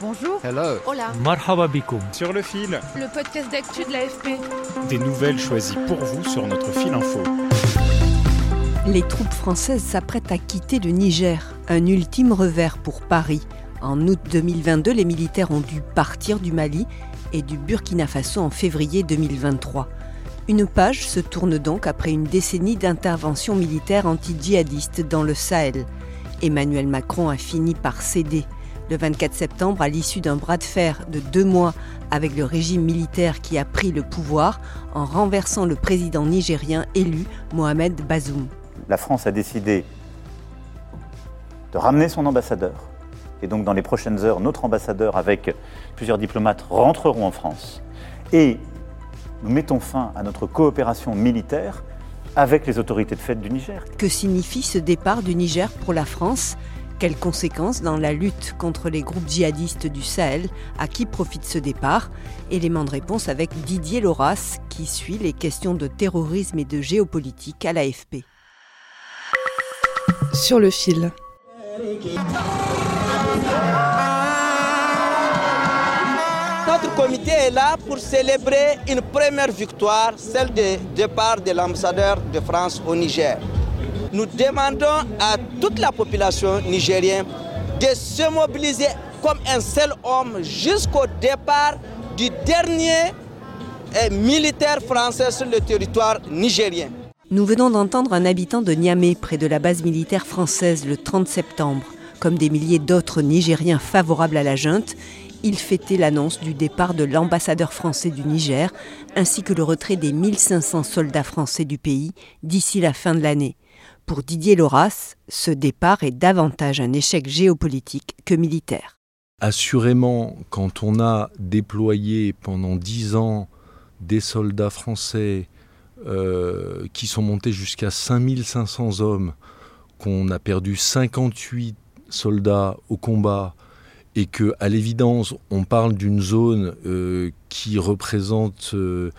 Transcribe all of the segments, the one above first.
Bonjour. Hello. Hola. Marhaba bikoum. Sur le fil, Le podcast d'actu de l'AFP. des nouvelles choisies pour vous sur notre fil info. Les troupes françaises s'apprêtent à quitter le Niger, un ultime revers pour Paris. En août 2022, les militaires ont dû partir du Mali et du Burkina Faso en février 2023. Une page se tourne donc après une décennie d'intervention militaire anti-djihadiste dans le Sahel. Emmanuel Macron a fini par céder. Le 24 septembre, à l'issue d'un bras de fer de deux mois avec le régime militaire qui a pris le pouvoir en renversant le président nigérien élu Mohamed Bazoum. la France a décidé de ramener son ambassadeur. Et donc dans les prochaines heures, notre ambassadeur avec plusieurs diplomates rentreront en France. Et nous mettons fin à notre coopération militaire avec les autorités de fait du Niger. Que signifie ce départ du Niger pour la France? Quelles conséquences dans la lutte contre les groupes djihadistes du Sahel À qui profite ce départ? Élément de réponse avec Didier Loras qui suit les questions de terrorisme et de géopolitique à l'AFP. Sur le fil. Notre comité est là pour célébrer une première victoire, celle du départ de l'ambassadeur de France au Niger. Nous demandons à toute la population nigérienne de se mobiliser comme un seul homme jusqu'au départ du dernier eh, militaire français sur le territoire nigérien. Nous venons d'entendre un habitant de Niamey, près de la base militaire française, le 30 septembre. Comme des milliers d'autres Nigériens favorables à la junte, il fêtait l'annonce du départ de l'ambassadeur français du Niger, ainsi que le retrait des 1500 soldats français du pays d'ici la fin de l'année. Pour Didier Loras, ce départ est davantage un échec géopolitique que militaire. Assurément, quand on a déployé pendant dix ans des soldats français euh, qui sont montés jusqu'à 5500 hommes, qu'on a perdu 58 soldats au combat, et que, à l'évidence, on parle d'une zone euh, qui représente euh,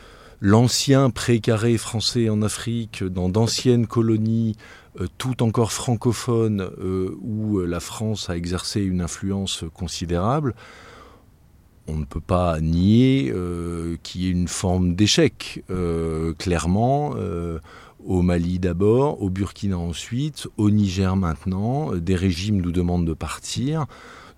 l'ancien précaré français en Afrique, dans d'anciennes colonies, euh, tout encore francophones, euh, où la France a exercé une influence considérable, on ne peut pas nier euh, qu'il y ait une forme d'échec, euh, clairement, euh, au Mali d'abord, au Burkina ensuite, au Niger maintenant, des régimes nous demandent de partir.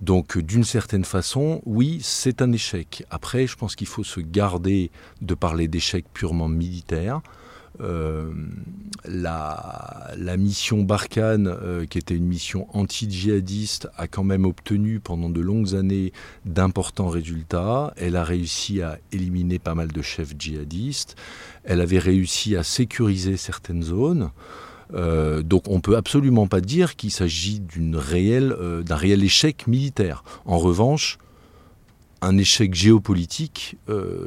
Donc d'une certaine façon, oui, c'est un échec. Après, je pense qu'il faut se garder de parler d'échec purement militaire. Euh, la, mission Barkhane, euh, qui était une mission anti-djihadiste, a quand même obtenu pendant de longues années d'importants résultats. Elle a réussi à éliminer pas mal de chefs djihadistes. Elle avait réussi à sécuriser certaines zones. Euh, donc on peut absolument pas dire qu'il s'agit d'un réel échec militaire. En revanche, un échec géopolitique,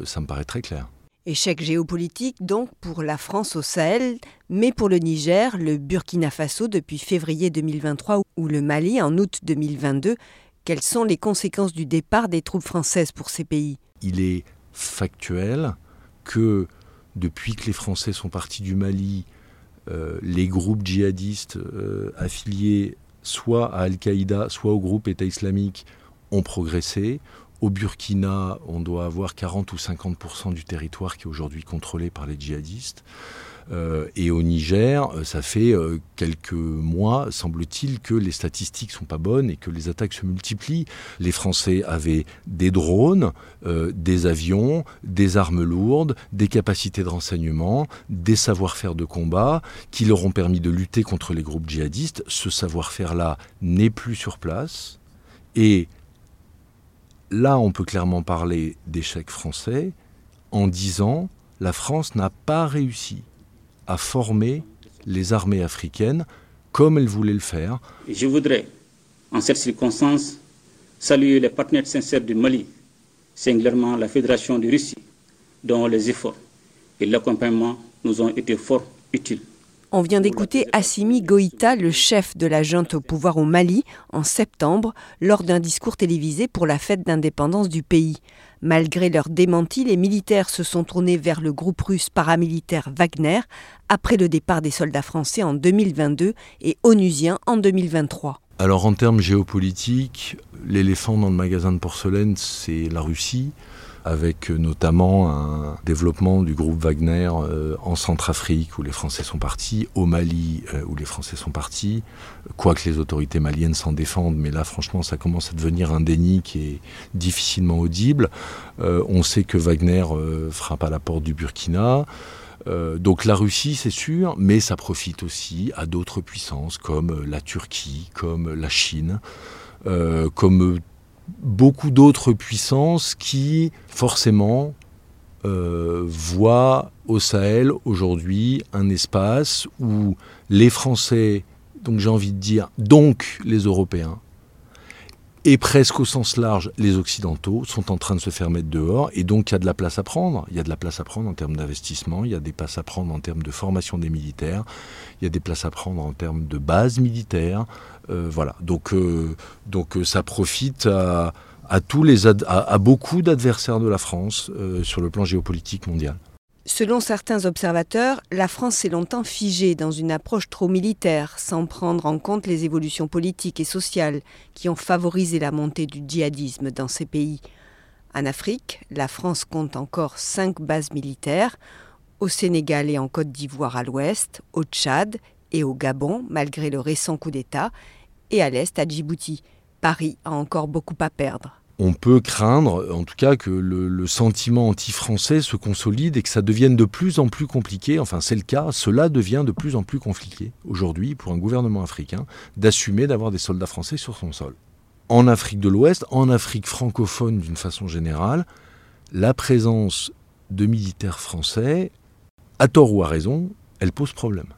ça me paraît très clair. Échec géopolitique donc pour la France au Sahel, mais pour le Niger, le Burkina Faso depuis février 2023 ou le Mali en août 2022. Quelles sont les conséquences du départ des troupes françaises pour ces pays? Il est factuel que depuis que les Français sont partis du Mali, euh, les groupes djihadistes euh, affiliés soit à Al-Qaïda, soit au groupe État islamique ont progressé. Au Burkina, on doit avoir 40 ou 50 du territoire qui est aujourd'hui contrôlé par les djihadistes. Euh, et au Niger, ça fait euh, quelques mois, semble-t-il, que les statistiques sont pas bonnes et que les attaques se multiplient. Les Français avaient des drones, euh, des avions, des armes lourdes, des capacités de renseignement, des savoir-faire de combat qui leur ont permis de lutter contre les groupes djihadistes. Ce savoir-faire-là n'est plus sur place. Et là, on peut clairement parler d'échec français en disant la France n'a pas réussi à former les armées africaines comme elle voulait le faire. Je voudrais En cette circonstance, saluer les partenaires sincères du Mali, singulièrement la Fédération de Russie, dont les efforts et l'accompagnement nous ont été fort utiles. On vient d'écouter Assimi Goïta, le chef de la junte au pouvoir au Mali, en septembre, lors d'un discours télévisé pour la fête d'indépendance du pays. Malgré leur démenti, les militaires se sont tournés vers le groupe russe paramilitaire Wagner après le départ des soldats français en 2022 et onusiens en 2023. Alors en termes géopolitiques, l'éléphant dans le magasin de porcelaine, c'est la Russie avec notamment un développement du groupe Wagner euh, en Centrafrique où les Français sont partis, au Mali euh, où les Français sont partis, quoique les autorités maliennes s'en défendent, mais là franchement ça commence à devenir un déni qui est difficilement audible. Euh, on sait que Wagner frappe à la porte du Burkina. donc la Russie, c'est sûr, mais ça profite aussi à d'autres puissances comme la Turquie, comme la Chine, comme beaucoup d'autres puissances qui, forcément, euh, voient au Sahel aujourd'hui un espace où les Français, donc j'ai envie de dire, donc les Européens, et presque au sens large, les Occidentaux sont en train de se faire mettre dehors, et donc il y a de la place à prendre. Il y a de la place à prendre en termes d'investissement, il y a des places à prendre en termes de formation des militaires, il y a des places à prendre en termes de base militaire. Euh, voilà, donc, euh, euh, ça profite à, tous les à, beaucoup d'adversaires de la France sur le plan géopolitique mondial. Selon certains observateurs, la France s'est longtemps figée dans une approche trop militaire, sans prendre en compte les évolutions politiques et sociales qui ont favorisé la montée du djihadisme dans ces pays. En Afrique, la France compte encore cinq bases militaires, au Sénégal et en Côte d'Ivoire à l'ouest, au Tchad et au Gabon, malgré le récent coup d'État, et à l'est à Djibouti. Paris a encore beaucoup à perdre on peut craindre, en tout cas, que le, sentiment anti-français se consolide et que ça devienne de plus en plus compliqué, enfin c'est le cas, cela devient de plus en plus compliqué aujourd'hui pour un gouvernement africain d'assumer d'avoir des soldats français sur son sol. En Afrique de l'Ouest, en Afrique francophone d'une façon générale, la présence de militaires français, à tort ou à raison, elle pose problème.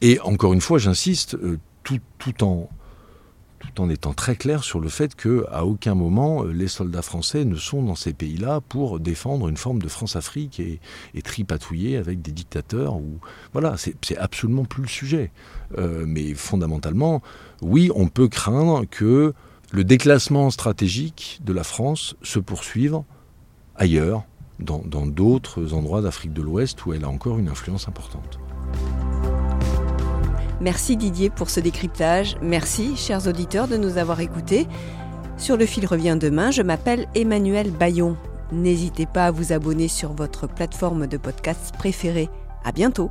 Et encore une fois, j'insiste, euh, tout, tout en tout en étant très clair sur le fait qu'à aucun moment euh, les soldats français ne sont dans ces pays-là pour défendre une forme de France-Afrique et, tripatouiller avec des dictateurs. Voilà, c'est absolument plus le sujet. Euh, mais fondamentalement, oui, on peut craindre que le déclassement stratégique de la France se poursuive ailleurs, dans d'autres endroits d'Afrique de l'Ouest où elle a encore une influence importante. Merci Didier pour ce décryptage. Merci, chers auditeurs, de nous avoir écoutés. Sur le fil revient demain, je m'appelle Emmanuel Bayon. N'hésitez pas à vous abonner sur votre plateforme de podcast préférée. À bientôt.